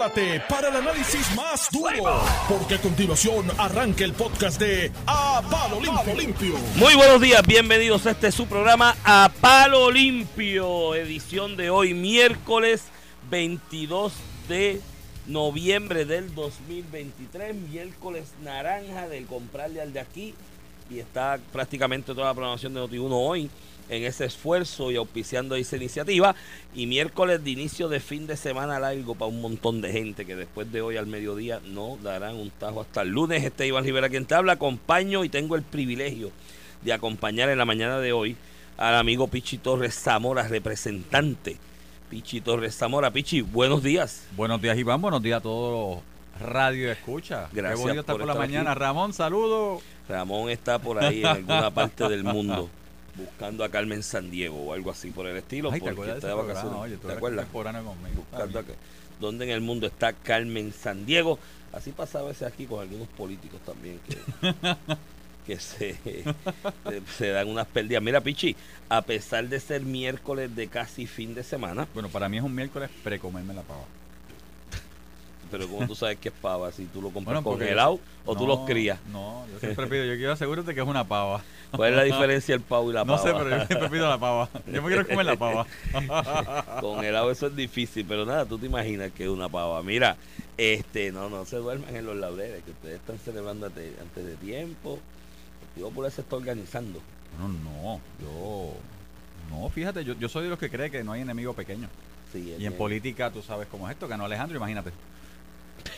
Prepárate para el análisis más duro, porque a continuación arranca el podcast de A Palo Limpio. Muy buenos días, bienvenidos. A este su programa A Palo Limpio, edición de hoy, miércoles 22 de noviembre del 2023, miércoles naranja del comprarle al de aquí, y está prácticamente toda la programación de Noti1 hoy en ese esfuerzo y auspiciando esa iniciativa. Y miércoles de inicio de fin de semana largo para un montón de gente que después de hoy al mediodía no darán un tajo hasta el lunes. Este Iván Rivera quien te habla, acompaño y tengo el privilegio de acompañar en la mañana de hoy al amigo Pichi Torres Zamora, representante. Pichi Torres Zamora. Pichi, buenos días. Buenos días, Iván. Buenos días a todos Radio Escucha. Gracias Qué bonito estar por por la estar mañana. aquí. Ramón, saludo. Ramón está por ahí en alguna parte del mundo buscando a Carmen San Diego o algo así por el estilo. Ay, ¿te porque está de vacaciones. Oye, ¿Te acuerdas? conmigo. Buscando acá. ¿Dónde en el mundo está Carmen San Diego? Así pasa a veces aquí con algunos políticos también que, que se, se dan unas pérdidas. Mira, Pichi, a pesar de ser miércoles de casi fin de semana, Bueno, para mí es un miércoles precomerme la pava. Pero como tú sabes que es pava, si tú lo compras Bueno, congelado o tú No, los crías. No, yo siempre pido, yo quiero asegurarte que es una pava. ¿Cuál es la diferencia del pavo y la No pava? sé, pero yo siempre pido la pava. Yo me quiero comer la pava. Con helado eso es difícil, pero nada, tú te imaginas que es una pava. Mira, este, no, no se duerman en los laureles, que ustedes están celebrando ante- antes de tiempo. El Popular se está organizando. No, no, yo... No, fíjate, yo, yo soy de los que cree que no hay enemigo pequeño. Sí, Y en política tú sabes cómo es esto, ganó Alejandro, imagínate.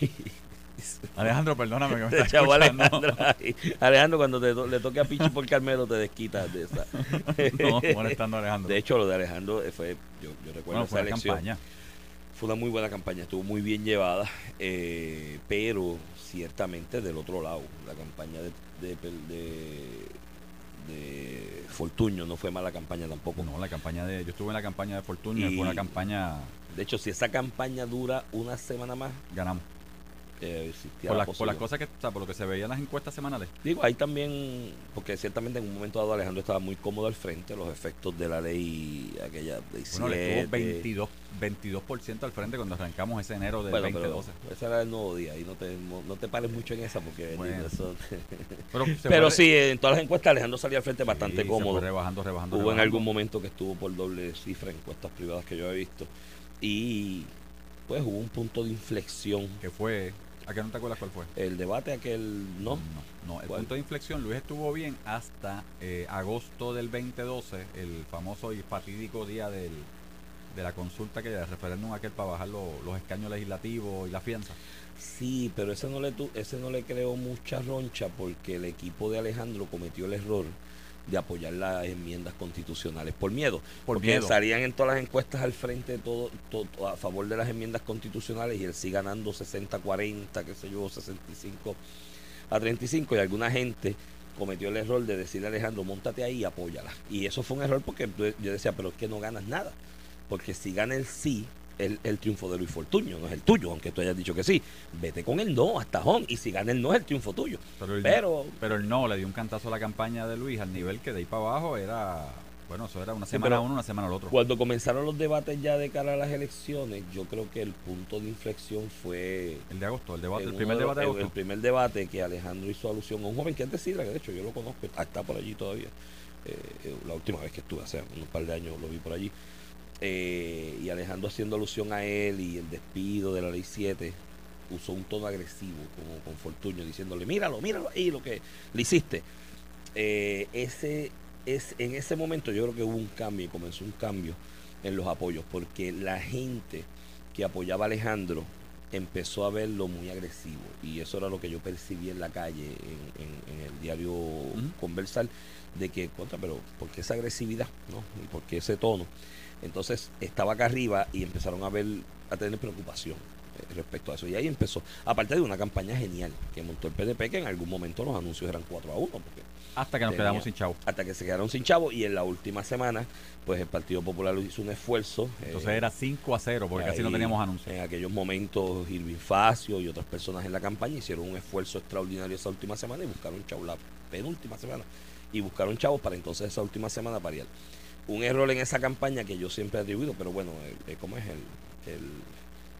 Alejandro, perdóname que me estás escuchando. Alejandro cuando te to- le toque a Pichi por Carmelo, te desquitas de esa. No, molestando a Alejandro. De hecho, lo de Alejandro eh, fue, yo, yo recuerdo bueno, esa fue elección. campaña. Fue una muy buena campaña, estuvo muy bien llevada, eh, pero ciertamente del otro lado, la campaña de, de, de, de Fortuño no fue mala campaña tampoco. No, la campaña de. Yo estuve en la campaña de Y- fue una campaña. De hecho, si esa campaña dura una semana más, Ganamos. Eh, Por, la las- por las cosas que. O sea, por lo que se veía en las encuestas semanales. Digo, ahí también, porque ciertamente en un momento dado Alejandro estaba muy cómodo al frente, los efectos de la ley, aquella ley Bueno, le 7. estuvo 22, 22% al frente cuando arrancamos ese enero del Bueno, pero 2012. ese era el nuevo día y no te, no te pares mucho en esa porque Bueno. eso- Pero, Pero sí, en todas las encuestas Alejandro salía al frente sí, bastante cómodo. rebajando, rebajando. Hubo en rebajando. algún momento que estuvo por doble cifra en encuestas privadas que yo he visto. Y pues hubo un punto de inflexión. Que fue. ¿A qué no te acuerdas cuál fue? El debate aquel, ¿no? No, no, el ¿Cuál? punto de inflexión, Luis estuvo bien hasta eh, agosto del 2012, el famoso y fatídico día del, de la consulta que del referéndum aquel para bajar lo- los escaños legislativos y la fianza. Sí, pero ese no le tu- ese no le creó mucha roncha porque el equipo de Alejandro cometió el error de apoyar las enmiendas constitucionales por miedo. Por porque miedo. salían en todas las encuestas al frente todo, todo a favor de las enmiendas constitucionales y él sí ganando 60-40, qué sé yo, 65 a 35 y alguna gente cometió el error de decirle a Alejandro, montate ahí y apóyala. Y eso fue un error porque yo decía, pero es que no ganas nada. Porque si gana el sí, el, el triunfo de Luis Fortuño, no es el tuyo, aunque tú hayas dicho que sí. Vete con el no hasta Home. Y si gana el no, es el triunfo tuyo. Pero el, Pero pero el no le dio un cantazo a la campaña de Luis al nivel que de ahí para abajo era, bueno, eso era una semana uno, una semana al otro. cuando comenzaron los debates ya de cara a las elecciones, yo creo que el punto de inflexión fue El de agosto, el debate, el primer debate de en agosto. El primer debate que Alejandro hizo alusión a un joven que antes sí, que de hecho yo lo conozco, está por allí todavía. Eh, eh, la última vez que estuve, hace unos par de años lo vi por allí. Eh, y Alejandro haciendo alusión a él y el despido de la ley 7, usó un tono agresivo como con Fortuño, diciéndole, míralo, míralo ahí lo que le hiciste. Eh, ese es en ese momento yo creo que hubo un cambio y comenzó un cambio en los apoyos porque la gente que apoyaba a Alejandro empezó a verlo muy agresivo y eso era lo que yo percibí en la calle en, en- en el diario conversar de que contra pero ¿por qué esa agresividad? ¿no? y por qué ese tono entonces estaba acá arriba y empezaron a ver a tener preocupación eh, respecto a eso y ahí empezó aparte de una campaña genial que montó el PDP que en algún momento los anuncios eran 4 a 1 porque Hasta que nos tenía- quedamos sin chavo. hasta que se quedaron sin chavo y en la última semana pues el Partido Popular hizo un esfuerzo Entonces eh, era 5 a 0 porque casi no ahí, teníamos anuncios. En aquellos momentos, Irving Facio y otras personas en la campaña hicieron un esfuerzo extraordinario esa última semana y buscaron chavos, la penúltima semana, y buscaron chavos para entonces esa última semana pariar. Un error en esa campaña que yo siempre he atribuido, pero bueno, eh, eh, ¿cómo es el, el,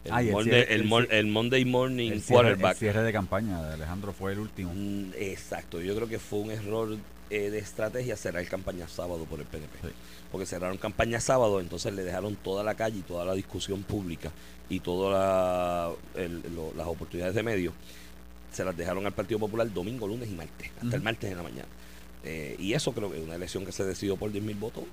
El, Ah, el Monday, cierre- el el mon- el Monday Morning El cierre, el Quarterback. cierre de campaña de Alejandro fue el último. Mm, Exacto, yo creo que fue un error eh, de estrategia cerrar campaña sábado por el PNP. Sí. Porque cerraron campaña sábado, entonces le dejaron toda la calle y toda la discusión pública y todas la- el- las oportunidades de medios, se las dejaron al Partido Popular domingo, lunes y martes, hasta el martes en la mañana. Eh, y eso creo que es una elección que se decidió por 10 mil votos.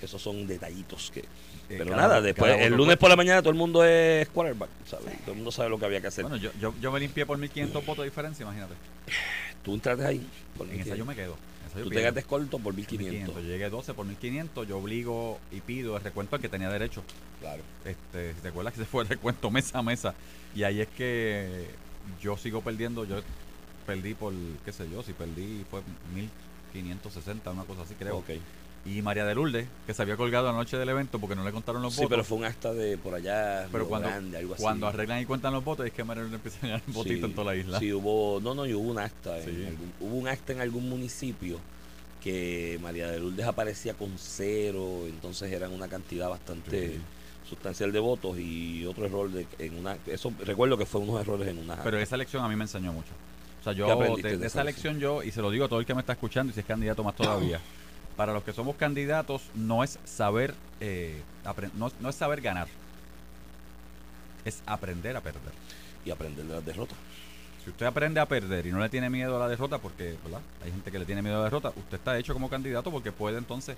Esos son detallitos que... Eh, Pero cada- nada, después, el lunes por la mañana todo el mundo es quarterback, ¿sabes? Todo el mundo sabe lo que había que hacer. Bueno, yo, yo, yo me limpié por 1500 votos de diferencia, imagínate. Tú entraste ahí. por En esa 1500. yo me quedo. Yo Tú te quedaste corto por 1500. 1500. Yo llegué 12 por 1500. Yo obligo y pido el recuento al que tenía derecho. Claro. Este, si ¿Te acuerdas que se fue el recuento mesa a mesa? Y ahí es que yo sigo perdiendo. Yo perdí por, qué sé yo, si perdí fue 1560, una cosa así creo. Y María de Lourdes, que se había colgado la noche del evento porque no le contaron los Sí, votos. pero fue un acta de por allá, Pero cuando, Grande, algo así. cuando arreglan y cuentan los votos, es que María de Lourdes empieza a ganar un votito Sí, en toda la isla. Sí, hubo, no, no, y hubo un acta, en Sí. algún- hubo un acta en algún municipio que María de Lourdes aparecía con cero, entonces eran una cantidad bastante Sí. sustancial de votos y otro error de en una, eso recuerdo que fue unos errores en una Pero esa elección a mí me enseñó mucho. O sea, ¿Qué yo de, esa elección yo, y se lo digo a todo el que me está escuchando y si es candidato más todavía, para los que somos candidatos no es saber, eh, no, no es saber ganar, es aprender a perder. y aprender de las derrotas. Si usted aprende a perder y no le tiene miedo a la derrota, porque ¿verdad? hay gente que le tiene miedo a la derrota, usted está hecho como candidato porque puede entonces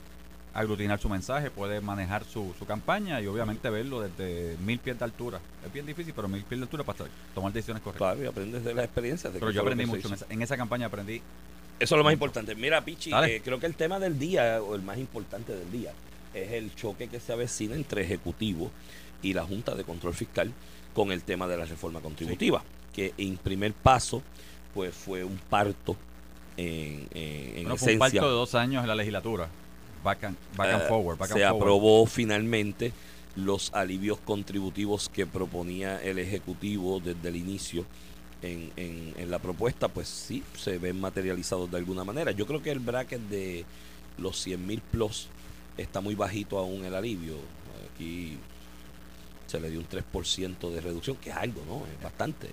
aglutinar su mensaje, puede manejar su, su campaña y obviamente verlo desde mil pies de altura. Es bien difícil, pero mil pies de altura para tomar decisiones correctas. Claro, y aprendes de las experiencias. de Pero yo aprendí mucho. En esa, en esa campaña aprendí Eso es lo más importante. Mira, Pichi, eh, creo que el tema del día, o el más importante del día, es el choque que se avecina entre Ejecutivo y la Junta de Control Fiscal con el tema de la reforma contributiva, que en primer paso, pues fue un parto en, en, en Bueno, fue un pacto de dos años en la legislatura. Back and, back and Eh, forward. Back and se forward. aprobó finalmente los alivios contributivos que proponía el Ejecutivo desde el inicio en, en- en la propuesta, pues sí, se ven materializados de alguna manera. Yo creo que el bracket de los 100 mil plus está muy bajito aún el alivio. Aquí se le dio un 3% de reducción, que es algo, ¿no? Es bastante.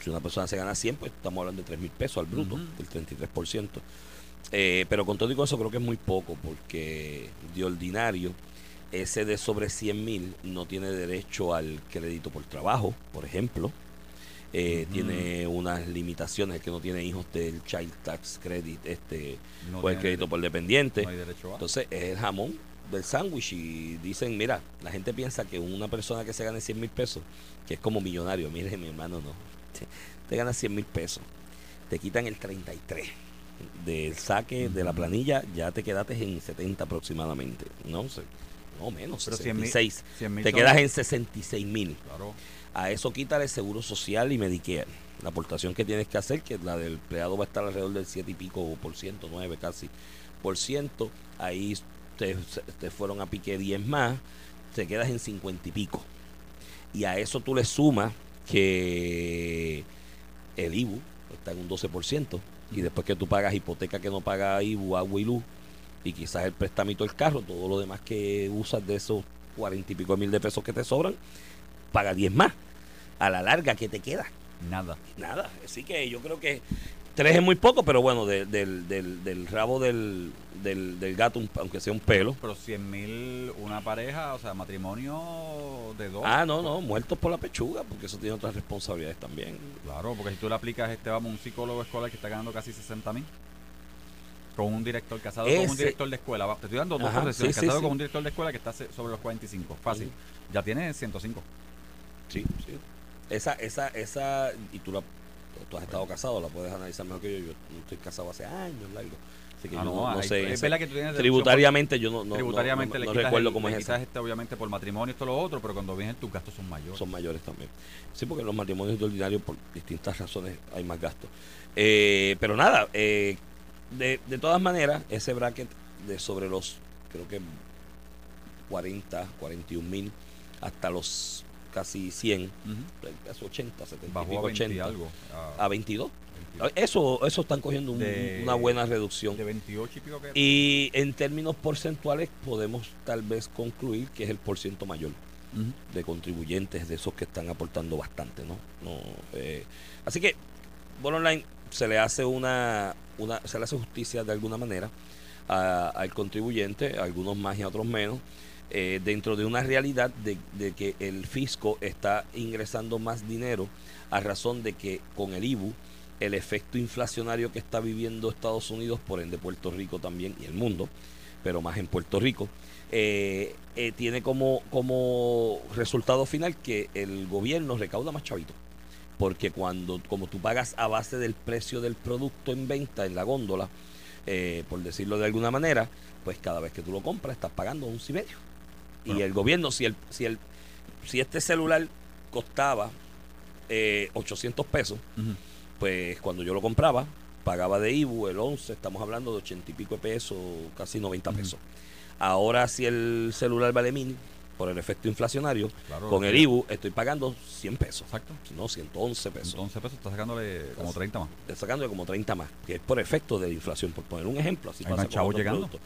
Si una persona se gana 100, pues estamos hablando de 3 mil pesos al bruto, Ujú. del 33%. Eh, pero con todo y con eso creo que es muy poco, porque de ordinario, ese de sobre 100 mil no tiene derecho al crédito por trabajo, por ejemplo. Eh. Tiene unas limitaciones, el que no tiene hijos del Child Tax Credit este, No o el crédito por dependiente. No hay derecho a. Entonces es el jamón del sándwich y dicen, mira, la gente piensa que una persona que se gane 100 mil pesos, que es como millonario, mire mi hermano, no, te, te ganas 100 mil pesos, te quitan el 33 del saque de la planilla, ya te quedaste en 70 aproximadamente, no sé, no menos, Pero 100 mil- 66, 100 mil te quedas en 66 mil. Claro. A eso quítale seguro social y Medicare. La aportación que tienes que hacer, que la del empleado va a estar alrededor del 7 y pico por ciento, 9 casi por ciento. Ahí te, te fueron a pique 10 más, te quedas en 50 y pico. Y a eso tú le sumas que el IBU está en un 12%. Y después que tú pagas hipoteca que no paga IBU, agua y luz, y quizás el prestamito del carro, todo lo demás que usas de esos 40 y pico mil de pesos que te sobran, paga 10 más. A la larga, ¿qué te queda? Nada. Nada. Así que yo creo que tres es muy poco, pero bueno, de- del, del, del rabo del, del, del gato, un- aunque sea un pelo. Pero 100 mil una pareja, o sea, matrimonio de dos. Ah, no, no, muertos por la pechuga, porque eso tiene otras responsabilidades también. Claro, porque si tú le aplicas, este vamos, un psicólogo escolar que está ganando casi 60 mil. Con un director casado con un director de escuela. Va, Te estoy dando dos Ajá, profesiones. sí, sí, casado sí. con un director de escuela que está se- sobre los 45. Fácil. Ya tiene 105. Sí, sí. Esa, esa, esa, y tú, la, tú has estado casado, la puedes analizar mejor que yo. Yo estoy casado hace años, largo. Así que Ah, yo no, no, hay- sé. es verdad que tú tienes tributariamente yo no, no, tributariamente no, no, no recuerdo el- cómo es esa. este, obviamente por matrimonio todo lo otro, pero cuando vienen tus gastos son mayores. Son mayores también. Sí, porque los matrimonios de ordinario, por distintas razones, hay más gastos. Eh, pero nada, eh, de, de todas maneras, ese bracket de sobre los, creo que 40, 41 mil, hasta los casi 100, Ujú. casi 80, 70 y Bajó pico, a 20 y 80, algo. a- a 22. 22. Eso, eso están cogiendo un- De- una buena reducción. De 28 y pico que... Y en términos porcentuales podemos tal vez concluir que es el porciento mayor Ujú. de contribuyentes, de esos que están aportando bastante, ¿no? no eh, así que, Bottom Line, se le hace una, una se le hace justicia de alguna manera al contribuyente, a algunos más y a otros menos, eh, dentro de una realidad de, que el fisco está ingresando más dinero a razón de que con el IBU el efecto inflacionario que está viviendo Estados Unidos, por ende Puerto Rico también y el mundo, pero más en Puerto Rico, eh, eh, tiene como, como resultado final que el gobierno recauda más chavito. Porque cuando, como tú pagas a base del precio del producto en venta en la góndola, por decirlo de alguna manera, pues cada vez que tú lo compras estás pagando un y medio. Y el gobierno, si el, si el, si este celular costaba eh, 800 pesos, Ujú. pues cuando yo lo compraba, pagaba de IBU el 11, estamos hablando de 80 y pico de pesos, casi 90 Ujú. pesos. Ahora si el celular vale mil, por el efecto inflacionario, Claro, con el. IBU estoy pagando 100 pesos, Exacto. no 111 pesos. Entonces, pesos está sacándole como 30 más. Estoy sacando como 30 más, que es por efecto de la inflación, por poner un ejemplo, así Hay pasa más chavos llegando. productos.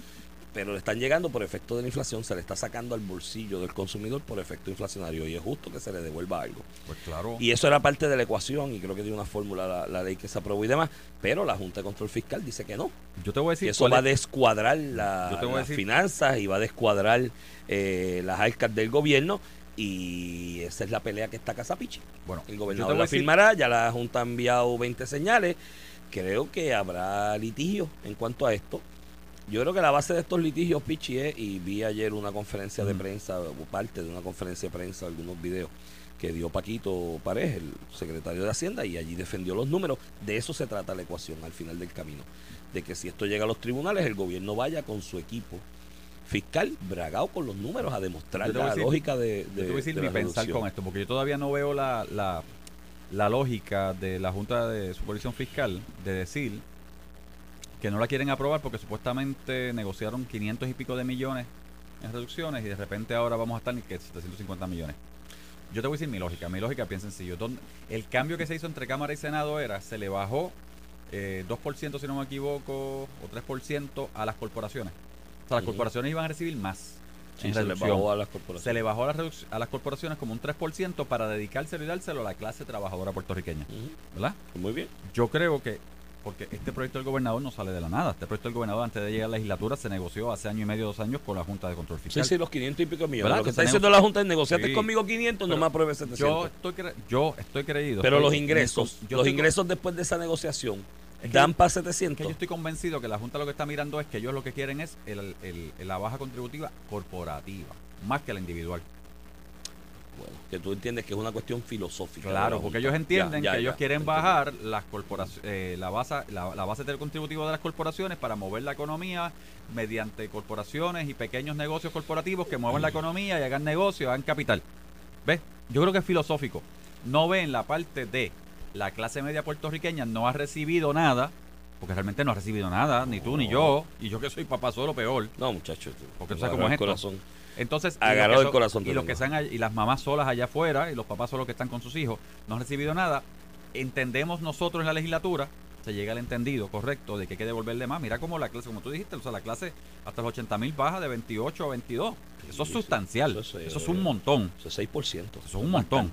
Pero le están llegando por efecto de la inflación, se le está sacando al bolsillo del consumidor por efecto inflacionario y es justo que se le devuelva algo. Pues claro. Y eso era parte de la ecuación y creo que tiene una fórmula la, la ley que se aprobó y demás, pero la Junta de Control Fiscal dice que no, yo te voy a que decir eso cuál va a es- descuadrar la- a las decir- finanzas y va a descuadrar eh, las arcas del gobierno y esa es la pelea que está Casapichi. Bueno, El gobernador la decir- firmará, ya la Junta ha enviado 20 señales. Creo que habrá litigio en cuanto a esto. Yo creo que la base de estos litigios, Pichi, es, y vi ayer una conferencia de prensa, o parte de una conferencia de prensa, algunos videos que dio Paquito Pared, el secretario de Hacienda, y allí defendió los números. De eso se trata la ecuación al final del camino. De que si esto llega a los tribunales, el gobierno vaya con su equipo fiscal bragado con los números a demostrar la decir- lógica de, de, Yo te voy a decir de mi la pensar reducción. con esto, porque yo todavía no veo la, la, la lógica de la Junta de Supervisión Fiscal de decir que no la quieren aprobar porque supuestamente negociaron 500 y pico de millones en reducciones y de repente ahora vamos a estar en que 750 millones. Yo te voy a decir mi lógica. Mi lógica, bien sencillo. ¿Dónde- el cambio que se hizo entre Cámara y Senado era, se le bajó eh, 2%, si no me equivoco, o 3% a las corporaciones. O sea, las corporaciones iban a recibir más Sí, se le bajó a las corporaciones. Se le bajó a, la reduc- a las corporaciones como un 3% para dedicárselo y dárselo a la clase trabajadora puertorriqueña. ¿Verdad? Muy bien. Yo creo que, porque este proyecto del gobernador no sale de la nada. Este proyecto del gobernador antes de llegar a la legislatura se negoció hace año y medio, dos años con la Junta de Control Sí, Fiscal. sí, los 500 y pico millones. ¿Verdad? Lo que Que está tenemos- diciendo la Junta es negociate Sí. conmigo 500, no me apruebes Yo 700. estoy, cre- yo estoy creído. Pero estoy- los ingresos, yo los estoy- ingresos después de esa negociación Es que dan yo- para es que 700. yo estoy convencido que la Junta lo que está mirando es que ellos lo que quieren es el- el- la baja contributiva corporativa, más que la individual. Bueno, que tú entiendes que es una cuestión filosófica. Claro, la porque ellos entienden Ya, ya, que ellos quieren bajar las corporaciones, la, base, la, la base del contributivo de las corporaciones para mover la economía mediante corporaciones y pequeños negocios corporativos que muevan la economía y hagan negocio, hagan capital. ¿Ves? Yo creo que es filosófico. No ven la parte de la clase media puertorriqueña no ha recibido nada, porque realmente no ha recibido nada, ni tú ni yo, y yo que soy papá solo peor. No, muchachos. Porque tú sabes cómo es esto. corazón. Entonces, y los que el son- corazón y te los que tengo. están y las mamás solas allá afuera y los papás solos que están con sus hijos no han recibido nada. Entendemos nosotros en la legislatura, se llega al entendido correcto de que hay que devolverle más. Mira cómo la clase, como tú dijiste, o sea, la clase hasta los 80 mil baja de 28 a 22. Eso es sustancial. Eso Eso es, eh, un montón. Eso es 6%. Eso es un montón.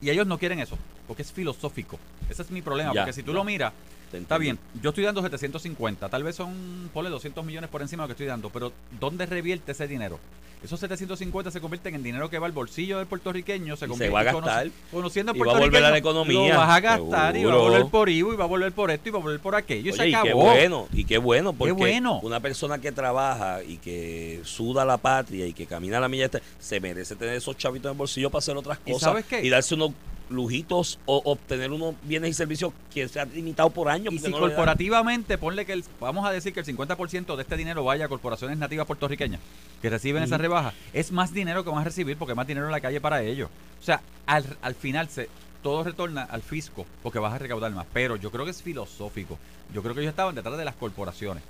Y ellos no quieren eso, porque es filosófico. Ese es mi problema, Ya, porque si tú ya. lo miras, Está bien, yo estoy dando 750, tal vez son, ponle 200 millones por encima de lo que estoy dando, pero ¿dónde revierte ese dinero? Esos 750 se convierten en dinero que va al bolsillo del puertorriqueño, se Y se convierte va a gastar. conociendo Y va a volver a la economía, Lo vas a gastar y va a volver por IVA y va a volver por esto y va a volver por aquello y Oye, se y acabó. qué bueno, y qué bueno, porque bueno. una persona que trabaja y que suda la patria y que camina la milla, extra, se merece tener esos chavitos en el bolsillo para hacer otras ¿Y cosas sabes qué? y darse unos lujitos o obtener unos bienes y servicios que se han limitado por años. Y si no corporativamente, ponle que el, vamos a decir que el 50% de este dinero vaya a corporaciones nativas puertorriqueñas que reciben esa rebaja, es más dinero que van a recibir porque hay más dinero en la calle para ellos. O sea, al, al final se todo retorna al fisco porque vas a recaudar más. Pero yo creo que es filosófico. Yo creo que ellos estaban detrás de las corporaciones.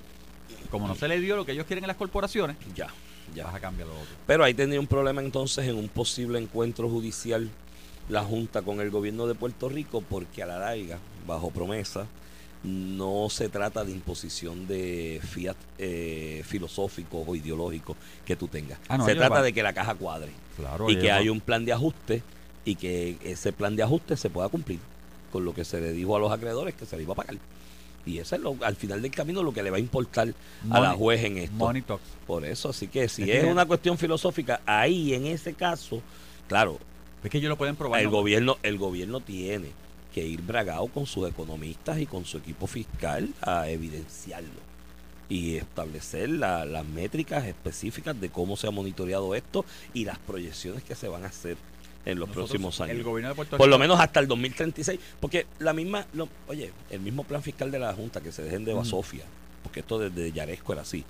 Como no se le dio lo que ellos quieren en las corporaciones, Ya, ya. vas a cambiar lo otro. Pero ahí tenía un problema entonces en un posible encuentro judicial la Junta con el gobierno de Puerto Rico porque a la larga, bajo promesa, no se trata de imposición de fiat eh, filosóficos o ideológicos que tú tengas. Ah, no, se trata de que la caja cuadre Claro, y que ellos- hay un plan de ajuste y que ese plan de ajuste se pueda cumplir con lo que se le dijo a los acreedores que se le iba a pagar. Y eso es lo, al final del camino lo que le va a importar a la juez en esto. Money talks. Por eso, así que si Es es que- una cuestión filosófica, ahí en ese caso, claro, Es que ellos lo pueden probar. el ¿no? gobierno, el gobierno tiene que ir bragado con sus economistas y con su equipo fiscal a evidenciarlo y establecer la- las métricas específicas de cómo se ha monitoreado esto y las proyecciones que se van a hacer en los Nosotros, próximos años. El gobierno de Puerto Por lo menos hasta el 2036. Porque la misma, lo- oye, el mismo plan fiscal de la Junta, que se dejen de basofia, porque esto desde Yaresco era así.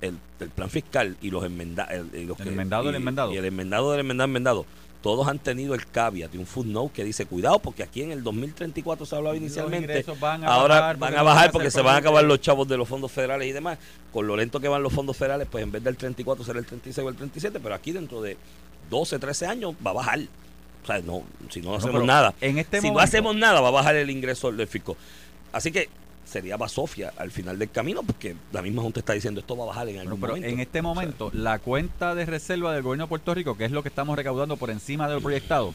El, el plan fiscal y los enmendados. El, El que- enmendado del enmendado. Y el enmendado del enmendado enmendado. Todos han tenido el caveat y un footnote que dice: cuidado, porque aquí en el 2034 se hablaba inicialmente. van Ahora bajar van a bajar porque se van a acabar los chavos de los fondos federales y demás. Con lo lento que van los fondos federales, pues en vez del 34 será el 36 o el 37, pero aquí dentro de 12, 13 años va a bajar. O sea, no, si no, No, hacemos nada. En este si momento, no hacemos nada, va a bajar el ingreso del fisco. Así que sería basofia al final del camino, porque la misma Junta está diciendo esto va a bajar en algún pero momento. en este O sea, momento, la cuenta de reserva del gobierno de Puerto Rico, que es lo que estamos recaudando por encima de lo proyectado,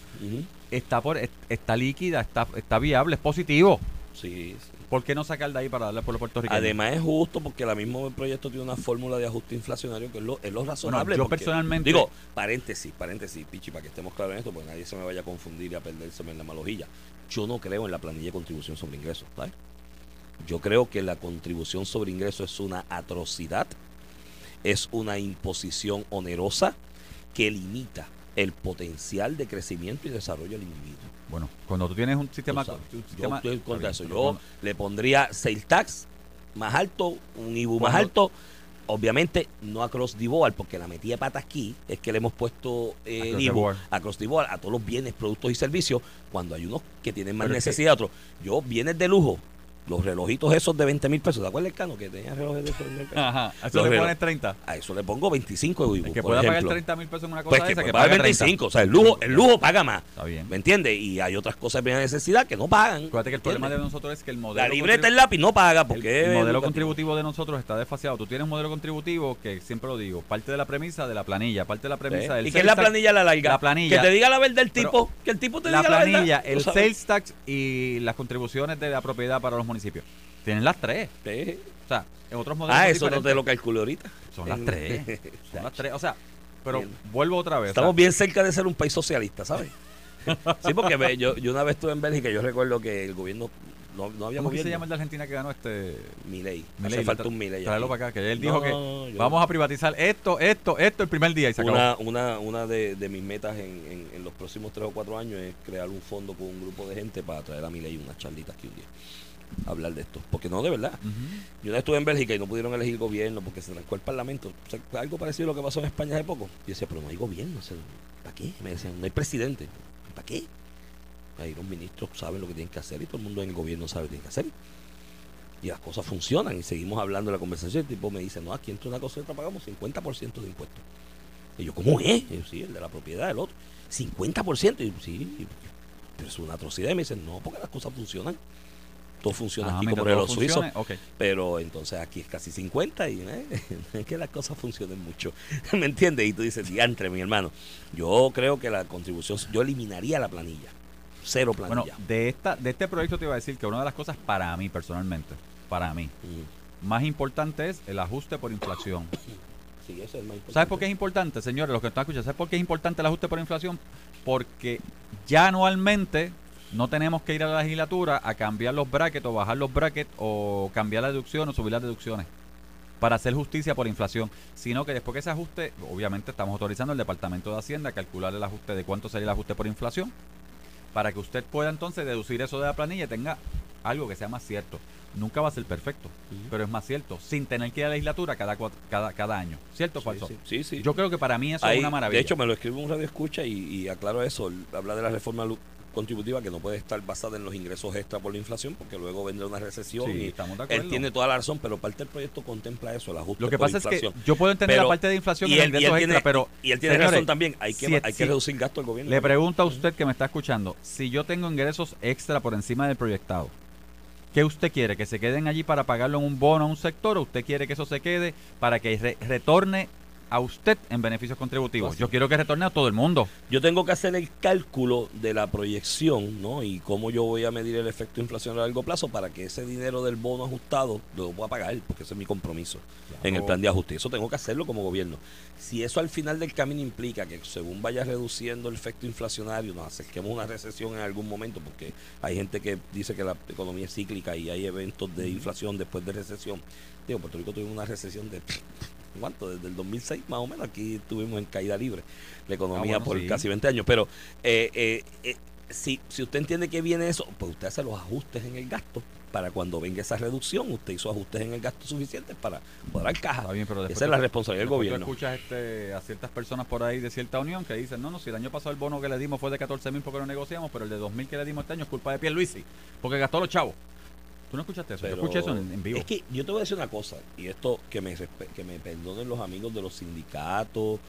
está por est- está líquida, está, está viable, es positivo. sí, sí. ¿Por qué no sacar de ahí para darle al pueblo puertorriqueño? Además es justo porque la mismo proyecto tiene una fórmula de ajuste inflacionario que es lo, es lo razonable. yo porque- personalmente- Digo, paréntesis, paréntesis, Pichi, para que estemos claros en esto, porque nadie se me vaya a confundir y a perdérseme en la malojilla. Yo no creo en la planilla de contribución sobre ingresos, ¿sabes? Yo creo que la contribución sobre ingresos es una atrocidad, es una imposición onerosa que limita el potencial de crecimiento y desarrollo del individuo. Bueno, cuando tú tienes un sistema... sabes, un yo estoy en contra de eso. Yo le pondría sales tax más alto, un IBU más alto. Obviamente no across the board, porque la metida de pata aquí es que le hemos puesto eh, IBU across the board a todos los bienes, productos y servicios, cuando hay unos que tienen más Pero necesidad, otros. Yo, bienes de lujo, los relojitos esos de 20 mil pesos, ¿te acuerdas el cano que tenía relojes de esos? el? Ajá, a eso Los le pones 30. A eso le pongo 25 de IBU, El que pueda pagar ejemplo. 30 mil pesos en una cosa Pues de que esa, que pague 25, o sea, el lujo, el lujo paga más. Está bien. ¿Me entiendes? Y hay otras cosas de primera necesidad que no pagan. Acuérdate que el problema de nosotros es que el modelo... La libreta, el lápiz no paga el- porque el, modelo contributivo de nosotros está desfaseado. Tú tienes un modelo contributivo que siempre lo digo, parte de la premisa de la planilla, parte de la premisa Sí. del ¿Y qué es la planilla la larga? La planilla. Que te diga la verdad el Pero tipo, que el tipo te la diga la planilla, verdad. el Tú sabes. sales tax y las contribuciones de la propiedad para los municipios. Tienen las tres. Sí. O sea, en otros modelos Ah, eso no te lo calculo ahorita. Son las tres. Son las tres. O sea, pero Bien. vuelvo otra vez. o sea, Estamos bien cerca de ser un país socialista, ¿sabes? sí, porque yo, yo una vez estuve en Bélgica y yo recuerdo que el gobierno no, no había ¿Cómo que se llama el de Argentina que ganó este? Milei. Hace falta un Milei. Tráelo para acá, que él No, dijo que vamos a privatizar esto, esto, esto el primer día y se acabó. Una, una, una de, de mis metas en, en- en los próximos tres o cuatro años es crear un fondo con un grupo de gente para traer a Milei unas charlitas aquí un día. Hablar de esto. Porque no, de verdad. Yo una estuve en Bélgica y no pudieron elegir gobierno porque se trancó el parlamento. O sea, algo parecido a lo que pasó en España hace poco. Yo decía, pero no hay gobierno. o sea, ¿Para qué? Me decían, no hay presidente. ¿Para qué? Ahí los ministros saben lo que tienen que hacer y todo el mundo en el gobierno sabe lo que tiene que hacer. Y las cosas funcionan y seguimos hablando de la conversación. El tipo me dice, no, aquí entre una cosa y otra pagamos 50% de impuestos. Y yo, ¿cómo es? Y yo, sí, el de la propiedad, el otro. 50%. Y yo, sí, y- pero es una atrocidad. Y me dicen, no, porque las cosas funcionan. Todo funciona Ah, aquí como en los suizos. Pero entonces aquí es casi 50 y eh, es que las cosas funcionen mucho. ¿Me entiendes? Y tú dices, diantre, mi hermano. Yo creo que la contribución, yo eliminaría la planilla. Cero Bueno, planilla. de, esta, de este proyecto te iba a decir que una de las cosas para mí personalmente, para mí, Mm. más importante es el ajuste por inflación. Sí, eso es el más importante. ¿Sabes por qué es importante, señores, los que están escuchando? ¿Sabes por qué es importante el ajuste por inflación? Porque ya anualmente no tenemos que ir a la legislatura a cambiar los brackets o bajar los brackets o cambiar la deducción o subir las deducciones para hacer justicia por inflación, sino que después que ese ajuste, obviamente estamos autorizando al Departamento de Hacienda a calcular el ajuste de cuánto sería el ajuste por inflación, para que usted pueda entonces deducir eso de la planilla y tenga algo que sea más cierto. Nunca va a ser perfecto, pero es más cierto, sin tener que ir a la legislatura cada, cada, cada año. ¿Cierto o Sí, falso? Sí, sí. sí. Yo creo que para mí eso Ahí, es una maravilla. De hecho, me lo escribe un radio escucha y, y aclaro eso. Habla de la reforma contributiva que no puede estar basada en los ingresos extra por la inflación porque luego vendrá una recesión Sí, y estamos de acuerdo. él tiene toda la razón, pero parte del proyecto contempla eso, el ajuste Lo que por pasa es que yo puedo entender Pero- la parte de inflación y él, y él ingresos tiene, extra, pero y él tiene señores, razón también. Hay que, si- hay que reducir gasto del gobierno. le pregunto a usted que me está escuchando, si yo tengo ingresos extra por encima del proyectado ¿Qué usted quiere? ¿Que se queden allí para pagarlo en un bono a un sector o usted quiere que eso se quede para que re- retorne a usted en beneficios contributivos? Yo quiero que retorne a todo el mundo. Yo tengo que hacer el cálculo de la proyección, ¿no? Y cómo yo voy a medir el efecto inflacionario a largo plazo para que ese dinero del bono ajustado lo pueda pagar, porque ese es mi compromiso en el plan de ajuste. Eso tengo que hacerlo como gobierno. Si eso al final del camino implica que según vaya reduciendo el efecto inflacionario, nos acerquemos a una recesión en algún momento, porque hay gente que dice que la economía es cíclica y hay eventos de inflación después de recesión. Digo, Puerto Rico tuvimos una recesión de ¿cuánto? Desde el 2006 más o menos, aquí estuvimos en caída libre, la economía Ah, bueno, por sí. casi 20 años, pero eh, eh, eh, si, si usted entiende que viene eso, pues usted hace los ajustes en el gasto para cuando venga esa reducción, usted hizo ajustes en el gasto suficientes para poder caja. Está bien, pero después Esa es la responsabilidad del gobierno. Tú escuchas este, a ciertas personas por ahí de cierta unión que dicen, no, no, si el año pasado el bono que le dimos fue de 14 mil porque lo negociamos, pero el de 2 mil que le dimos este año es culpa de Pierluisi, porque gastó los chavos. ¿Tú no escuchaste eso? Pero Yo escuché eso en, en vivo. Es que yo te voy a decir una cosa, y esto que me, que me perdonen los amigos de los sindicatos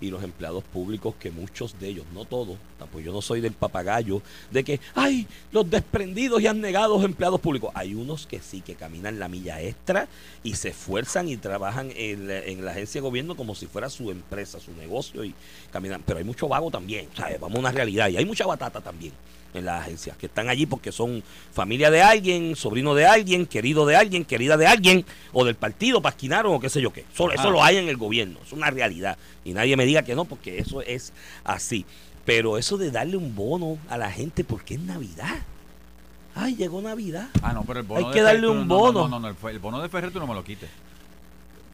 y los empleados públicos, que muchos de ellos, no todos, pues yo no soy del papagayo, de que, ay, los desprendidos y abnegados empleados públicos. Hay unos que sí, que caminan la milla extra y se esfuerzan y trabajan en la, en la agencia de gobierno como si fuera su empresa, su negocio, y caminan. Pero hay mucho vago también, ¿sabes? Vamos a una realidad, y hay mucha batata también en las agencias, que están allí porque son familia de alguien, sobrino de alguien, querido de alguien, querida de alguien, o del partido, pasquinaron o qué sé yo qué. Eso, eso Ah. lo hay en el gobierno, es una realidad. Y nadie me diga que no, porque eso es así. Pero eso de darle un bono a la gente porque es Navidad. Ay, llegó Navidad. Ah, no, pero el bono Hay de que darle un no- no, bono. No, no, no, el, el bono de Ferrer tú no me lo quites.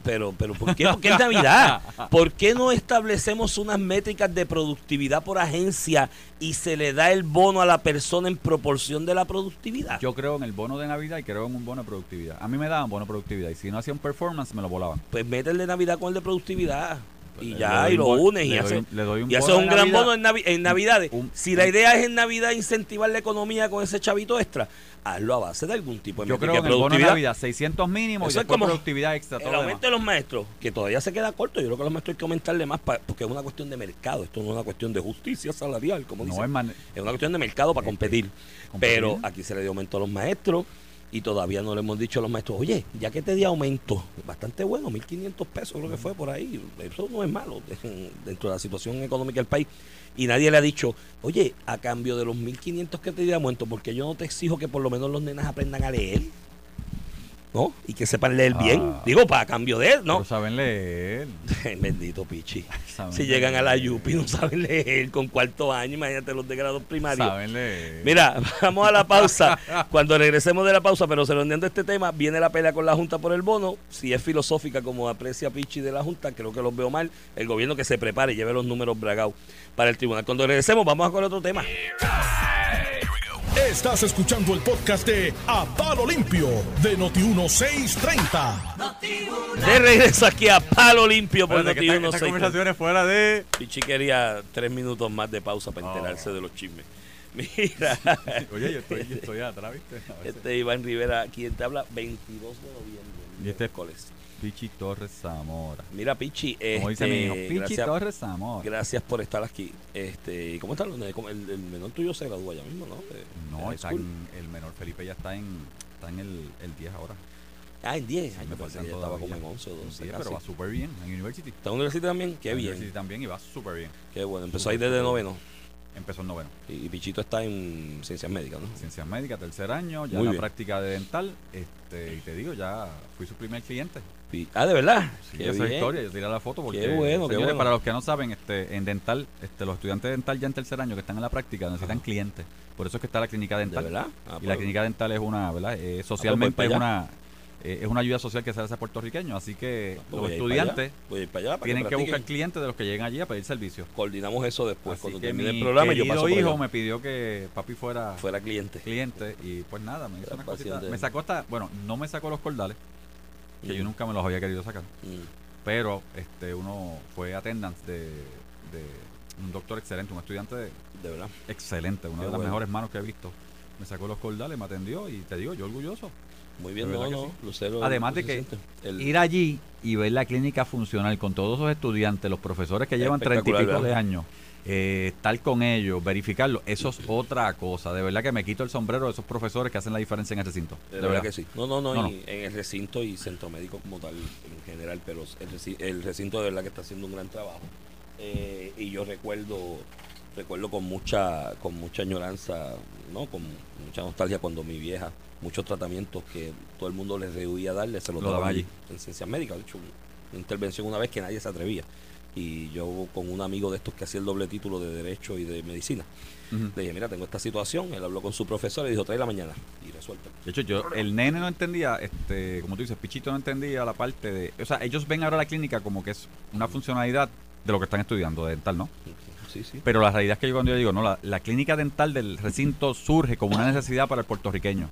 Pero, pero ¿por qué? Porque es Navidad. ¿Por qué no establecemos unas métricas de productividad por agencia y se le da el bono a la persona en proporción de la productividad? Yo creo en el bono de Navidad y creo en un bono de productividad. A mí me daban bono de productividad y si no hacía un performance me lo volaban. Pues mete el de Navidad con el de productividad. Y Le ya, y lo unes y haces un y bono un gran Navidad. bono en, Navi- en Navidades. Un- si la idea es en Navidad incentivar la economía con ese chavito extra, hazlo a base de algún tipo de Yo creo en de el bono de productividad. Navidad, 600 mínimo y Eso es después como productividad extra. Todo El aumento de los maestros, que todavía se queda corto, yo creo que a los maestros hay que aumentarle más porque es una cuestión de mercado, esto no es una cuestión de justicia salarial, como No dicen. es una cuestión de mercado para Este, competir. competir. Pero aquí se le dio aumento a los maestros y todavía no le hemos dicho a los maestros, oye, ya que te di aumento, bastante bueno, 1.500 pesos creo que fue por ahí, eso no es malo dentro de la situación económica del país. Y nadie le ha dicho, oye, a cambio de los 1.500 que te di de aumento, porque yo no te exijo que por lo menos los nenas aprendan a leer? ¿No? Y que sepan leer bien. Ah. Digo, para cambio de, ¿no? Pero saben leer. Bendito Pichi. Saben Si llegan a la. Yupi no saben leer con cuarto año, imagínate los de grados primarios. Saben leer. Mira, vamos a la pausa. Cuando regresemos de la pausa, pero redondeando este tema, viene la pelea con la Junta por el bono. Si es filosófica como aprecia Pichi de la Junta, creo que los veo mal. El gobierno que se prepare y lleve los números bragados para el tribunal. Cuando regresemos, vamos a con otro tema. Estás escuchando el podcast de A Palo Limpio de Noti1630. De regreso aquí a Palo Limpio por Espérate, que esta, Noti1 esta conversación es fuera de... Pichi quería tres minutos más de pausa para Oh. enterarse de los chismes. Mira, Oye, yo estoy, yo estoy atrás, ¿viste? Este Iván Rivera, quien te habla, 22 de noviembre. Y este- miércoles. Pichi Torres Zamora. Mira, Pichi, Como dice mi hijo, este, Pichi gracias, Torres Zamora. gracias por estar aquí. Este, ¿Cómo está? El, el- el menor tuyo se gradúa ya mismo, ¿no? De- de No, high está en, el menor Felipe ya está en, está en el, el 10 ahora. Ah, en 10. Ay, me pensé que estaba como en 11 o 12. Sí, pero va súper bien en University. ¿Está en universidad también? Qué En bien. University también y va súper bien. Qué bueno. Empezó Súper, ahí desde noveno. Empezó en noveno. Y, Pichito está en ciencias médicas, ¿no? Ciencias médicas, tercer año, ya Muy en la bien. práctica de dental. Este, y te digo, ya fui su primer cliente. Pi- Ah, ¿de verdad? Sí, Qué esa es bien. historia, yo tiré la foto porque Qué bueno, qué señores, bueno. para los que no saben, este, en dental, este, los estudiantes de dental ya en tercer año que están en la práctica necesitan Ajá. clientes. Por eso es que está la clínica ¿De dental. verdad? Ah, y la pues, clínica dental es una, ¿verdad? Eh, socialmente para es allá. una eh, es una ayuda social que se hace a puertorriqueños, así que los estudiantes allá tienen que buscar clientes de los que lleguen allí a pedir servicio. Coordinamos eso después. Así Cuando que termine mi el programa, yo querido paso por hijo allá. me pidió que papi fuera, Fuera cliente. cliente y pues nada, me hizo cositas. paciente. Me sacó hasta, bueno, no me sacó los cordales, que yo Mm, nunca me los había querido sacar. mm. pero este uno fue attendance de, de un doctor excelente, un estudiante de- De verdad. excelente, una Qué de las bueno. mejores manos que he visto. Me sacó los cordales, me atendió y te digo, yo orgulloso. Muy bien, De no, no. sí. Lucero, Además de que. El- Ir allí y ver la clínica funcional con todos esos estudiantes, los profesores que llevan treinta y pico de años, eh, estar con ellos, verificarlo, eso es otra cosa. De verdad que me quito el sombrero de esos profesores que hacen la diferencia en el recinto. De, verdad, que sí. No, no, no, en el recinto y centro médico como tal en general, pero el, recinto de verdad que está haciendo un gran trabajo. Eh, y yo recuerdo recuerdo con mucha con mucha añoranza, ¿no? Con mucha nostalgia cuando mi vieja, muchos tratamientos que todo el mundo les rehuía darle, se los daba allí en ciencias médicas. De hecho, una intervención una vez que nadie se atrevía y yo con un amigo de estos que hacía el doble título de Derecho y de Medicina, le dije, mira, tengo esta situación, él habló con su profesor y dijo, trae la mañana y resuelta. De hecho, yo, el nene no entendía, este, como tú dices, Pichito no entendía la parte de, o sea, ellos ven ahora la clínica como que es una funcionalidad de lo que están estudiando, de dental, ¿no? Sí, sí. Pero la realidad es que yo cuando yo digo, no, la, la clínica dental del recinto surge como una necesidad para el puertorriqueño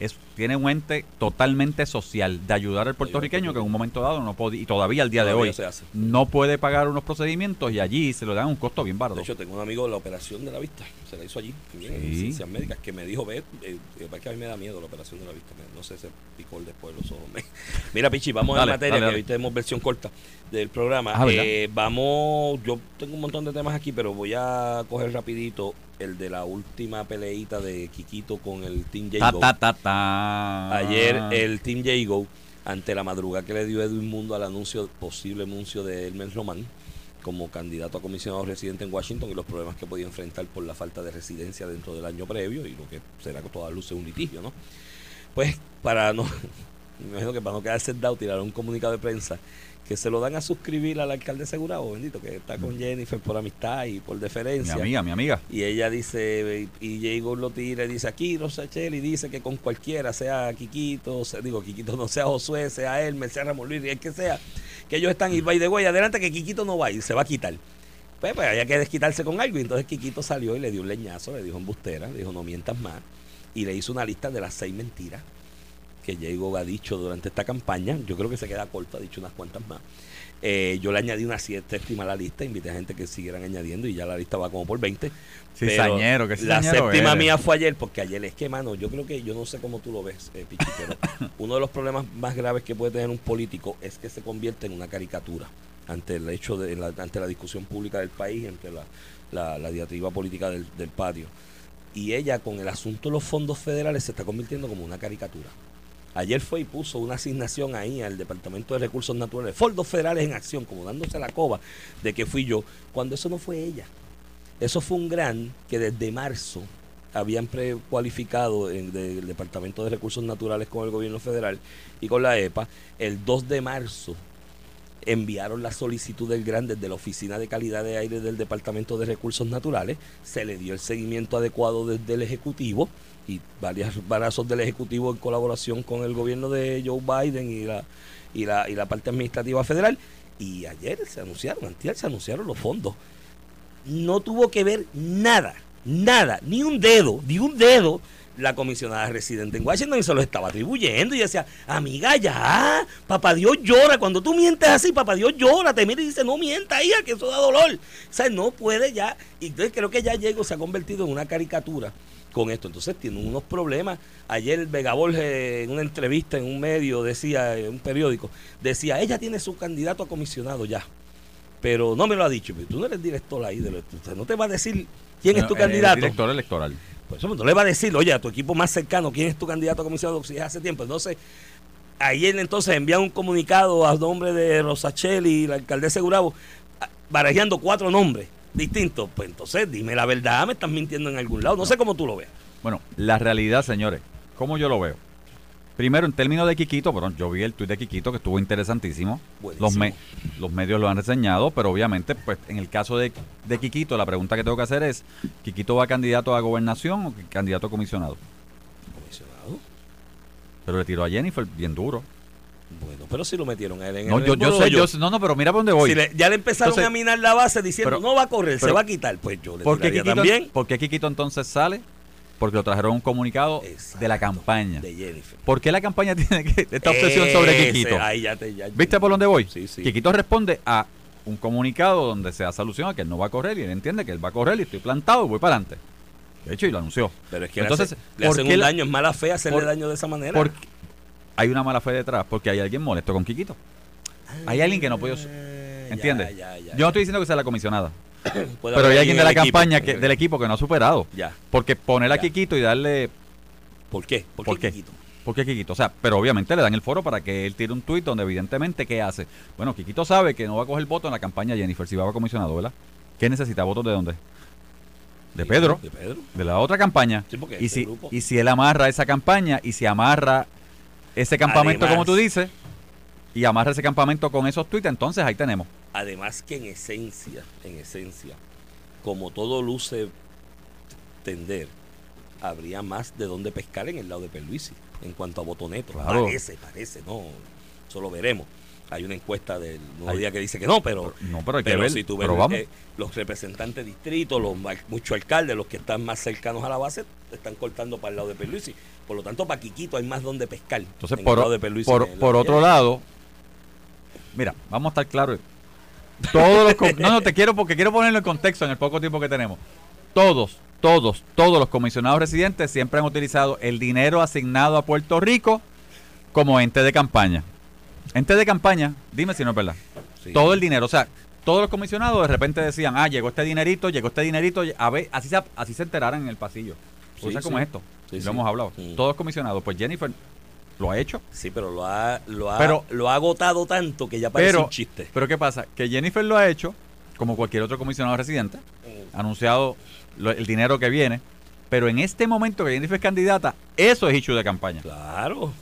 es, tiene un ente totalmente social de ayudar al puertorriqueño que en un momento dado no puede, y todavía al día de hoy no puede pagar unos procedimientos y allí se lo dan un costo bien barato. De hecho, tengo un amigo de la operación de la vista, se la hizo allí, en ciencias médicas, que me dijo, ve, eh, que a mí me da miedo la operación de la vista, no sé, se picó después los ojos. Mira, Pichi, vamos a la materia, que hoy tenemos versión corta del programa. Ah, eh, vamos, yo tengo un montón de temas aquí, pero voy a coger rapidito el de la última peleita de Kikito con el Team Jago. Ayer el Team Jago, ante la madrugada que le dio Edwin Mundo al anuncio, posible anuncio de Elmer Román como candidato a comisionado residente en Washington y los problemas que podía enfrentar por la falta de residencia dentro del año previo y lo que será que toda luce un litigio, ¿no? Pues para no, me imagino que para no quedarse dado, tiraron un comunicado de prensa que se lo dan a suscribir al alcalde asegurado, bendito, que está con Jennifer por amistad y por deferencia. Mi amiga, mi amiga. Y ella dice, y Diego lo tira y dice, aquí y dice que con cualquiera, sea Quiquito, digo, Quiquito no sea Josué, sea él, sea Ramón Luis, el que sea, que ellos están y va y de güey, adelante que Quiquito no va y se va a quitar. Pues, pues había que desquitarse con algo. Y entonces Quiquito salió y le dio un leñazo, le dijo en bustera, le dijo no mientas más. Y le hizo una lista de las seis mentiras que Diego ha dicho durante esta campaña. Yo creo que se queda corto, ha dicho unas cuantas más. Eh, yo le añadí una séptima a la lista, invité a gente que siguieran añadiendo y ya la lista va como por 20. Cizañero, que La séptima mía fue ayer, porque ayer es que, mano, yo creo que, yo no sé cómo tú lo ves, eh, Pichi, pero uno de los problemas más graves que puede tener un político es que se convierte en una caricatura ante el hecho de, la, ante la discusión pública del país, entre la, la, diatriba política del, del patio. Y ella, con el asunto de los fondos federales, se está convirtiendo como una caricatura. Ayer fue y puso una asignación ahí al Departamento de Recursos Naturales, fondos federales en acción, como dándose la coba de que fui yo, cuando eso no fue ella. Eso fue un gran que desde marzo habían precualificado del Departamento de Recursos Naturales con el gobierno federal y con la EPA. El 2 de marzo enviaron la solicitud del gran desde la Oficina de Calidad de Aire del Departamento de Recursos Naturales. Se le dio el seguimiento adecuado desde el Ejecutivo y varios brazos del Ejecutivo en colaboración con el gobierno de Joe Biden y la, y la, y la parte administrativa federal. Y ayer se anunciaron, antier se anunciaron los fondos. No tuvo que ver nada, nada, ni un dedo, ni un dedo la comisionada residente en Washington y se lo estaba atribuyendo y decía, amiga, ya, papá Dios llora, cuando tú mientes así, papá Dios llora, te mira y dice, no mienta, hija, que eso da dolor. O sea, no puede ya, y entonces creo que ya llegó, se ha convertido en una caricatura con esto. Entonces tiene unos problemas. Ayer Vega Borges en una entrevista en un medio decía, en un periódico, decía, ella tiene su candidato a comisionado ya. Pero no me lo ha dicho, pero tú no eres director ahí, de no te va a decir quién es tu candidato. director electoral. Pues no le va a decir, oye, a tu equipo más cercano, quién es tu candidato a comisionado si es hace tiempo. Entonces, ayer entonces envían un comunicado a nombre de Rosacheli y la alcaldesa Gurabo, barajando cuatro nombres distinto, pues entonces dime la verdad, me estás mintiendo en algún lado. No, sé cómo tú lo ves. Bueno, la realidad, señores, ¿cómo yo lo veo? Primero, en términos de Quiquito, bueno, yo vi el tuit de Quiquito que estuvo interesantísimo. Los, los medios lo han reseñado, pero obviamente, pues en el caso de, de Quiquito, la pregunta que tengo que hacer es, ¿Quiquito va candidato a gobernación o candidato a comisionado? ¿Comisionado? Pero le tiró a Jennifer bien duro. Bueno, pero si lo metieron a él en no, el yo, yo sé, yo, no, no, pero mira por dónde voy. ya le empezaron a minar la base diciendo no va a correr, se va a quitar. Pues yo le ¿por qué Quiquito, también. ¿Por qué Quiquito entonces sale? Porque lo trajeron un comunicado de la campaña. De Jennifer. ¿Por qué la campaña tiene que, esta obsesión sobre Quiquito? Ahí ya te, ¿Viste por dónde voy? Sí, sí. Quiquito responde a un comunicado donde se hace alusión a que él no va a correr y él entiende que él va a correr y estoy plantado y voy para adelante. De hecho, y lo anunció. Pero es que Entonces, le, hacen un daño, es mala fe hacerle daño de esa manera. Porque, hay una mala fe detrás porque hay alguien molesto con Quiquito. hay alguien que no puede... Ah, ¿Entiendes? Yo no estoy diciendo que sea la comisionada. Pero hay alguien de la equipo. campaña, que, del equipo que no ha superado. Ya. Porque poner a Ya. Quiquito y darle... ¿Por qué? ¿Por, ¿Por qué? qué? Quiquito? ¿Por qué Quiquito? O sea, pero obviamente le dan el foro para que él tire un tuit donde evidentemente, ¿qué hace? Bueno, Quiquito sabe que no va a coger voto en la campaña Jennifer si va a comisionado, ¿verdad? ¿Qué necesita? ¿Votos de dónde? De Pedro. De Pedro. de la otra campaña. Sí, porque y, ese si, grupo- y si él amarra esa campaña y si amarra ese campamento, Además- como tú dices, y amarra ese campamento con esos tweets, entonces ahí tenemos. Además que en esencia, en esencia, como todo luce tender, habría más de dónde pescar en el lado de Perluisi, en cuanto a botonetos. Claro. Parece, parece, no, eso lo veremos. Hay una encuesta del nuevo Hay- día que dice que no, pero, No, pero hay que pero ver. si tú ves eh, los representantes de distrito, los muchos alcaldes, los que están más cercanos a la base, están cortando para el lado de Perluisi. Por lo tanto, para Quiquito hay más donde pescar. Entonces, en por, el lado de Perluisi por, en por otro lado, mira, vamos a estar claros. Todos los no, no, te quiero porque quiero ponerlo en contexto en el poco tiempo que tenemos. Todos, todos, todos los comisionados residentes siempre han utilizado el dinero asignado a Puerto Rico como ente de campaña. Ente de campaña, dime si no es verdad. Sí. Todo el dinero, o sea, todos los comisionados de repente decían, ah, llegó este dinerito, llegó este dinerito, a ver, así se, así se enteraran en el pasillo. Sí, o sea, sí. como esto, lo hemos hablado. Todos comisionados, pues Jennifer lo ha hecho. Sí, pero lo ha, lo ha, Pero- lo ha agotado tanto que ya parece Pero, un chiste. pero ¿qué pasa? Que Jennifer lo ha hecho, como cualquier otro comisionado residente, ha anunciado lo- el dinero que viene, pero en este momento que Jennifer es candidata, eso es issue de campaña. Claro.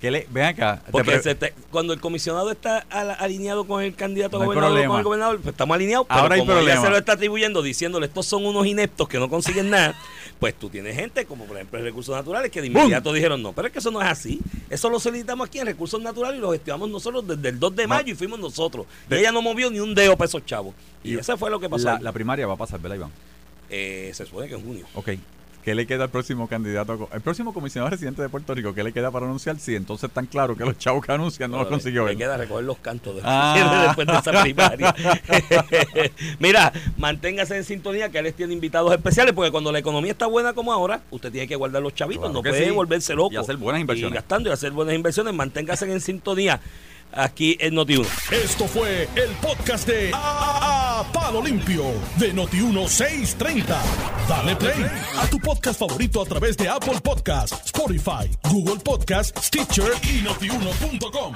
Que le, ven acá, Porque te- cuando el comisionado está alineado con el candidato a No hay gobernador, con el gobernador, pues estamos alineados. Pero Ahora hay como ella problema. se lo está atribuyendo diciéndole estos son unos ineptos que no consiguen nada, pues tú tienes gente como por ejemplo recursos naturales que de ¡Bum! inmediato dijeron no, pero es que eso no es así. Eso lo solicitamos aquí en recursos naturales y lo gestionamos nosotros desde el 2 de mayo y fuimos nosotros. Y ella no movió ni un dedo para esos chavos. Y, Y eso fue lo que pasó. la primaria va a pasar, ¿verdad, Iván? Eh, se supone que en junio. Ok. ¿Qué le queda al próximo candidato? El próximo comisionado residente de Puerto Rico, ¿qué le queda para anunciar? Si entonces tan claro que los chavos que anuncian no los le- consiguió Le queda recoger los cantos de- Ah. después de esa primaria. Mira, manténgase en sintonía que él tiene invitados especiales porque cuando la economía está buena como ahora, usted tiene que guardar los chavitos, Claro no puede sí. volverse loco. Y hacer buenas inversiones. Y gastando y hacer buenas inversiones. Manténgase en sintonía aquí en Noti1. Esto fue el podcast de A, A- Palo Limpio de Noti1630. Dale play a tu podcast favorito a través de Apple Podcasts, Spotify, Google Podcasts, Stitcher y notiuno.com.